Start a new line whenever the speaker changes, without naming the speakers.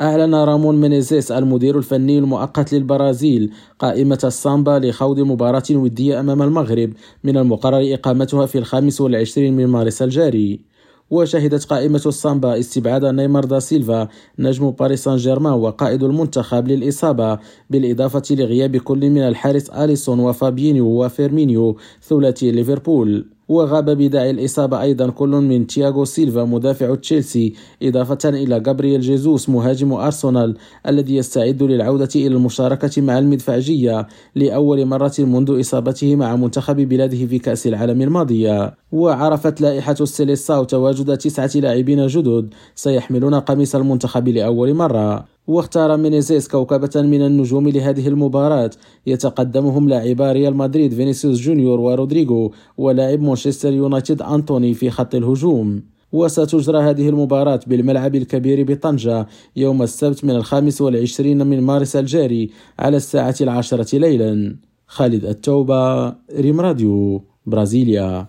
أعلن رامون مينيزيس المدير الفني المؤقت للبرازيل قائمة السامبا لخوض مباراة ودية أمام المغرب من المقرر إقامتها في الخامس والعشرين من مارس الجاري. وشهدت قائمة السامبا استبعاد نيمار دا سيلفا نجم باريس سان جيرمان وقائد المنتخب للإصابة بالإضافة لغياب كل من الحارس أليسون وفابينيو وفيرمينيو ثلاثي ليفربول. وغاب بداعي الإصابة أيضا كل من تياغو سيلفا مدافع تشيلسي إضافة إلى جابرييل جيزوس مهاجم أرسنال الذي يستعد للعودة إلى المشاركة مع المدفعجية لأول مرة منذ إصابته مع منتخب بلاده في كأس العالم الماضية وعرفت لائحة السيليساو تواجد تسعة لاعبين جدد سيحملون قميص المنتخب لأول مرة. واختار مينيزيس كوكبة من النجوم لهذه المباراة. يتقدمهم لاعبا ريال مدريد فينيسيوس جونيور ورودريغو ولاعب مانشستر يونايتد أنتوني في خط الهجوم. وستجرى هذه المباراة بالملعب الكبير بطنجة يوم السبت من الخامس والعشرين من مارس الجاري على الساعة العاشرة ليلا. خالد التوبة ريم راديو برازيليا.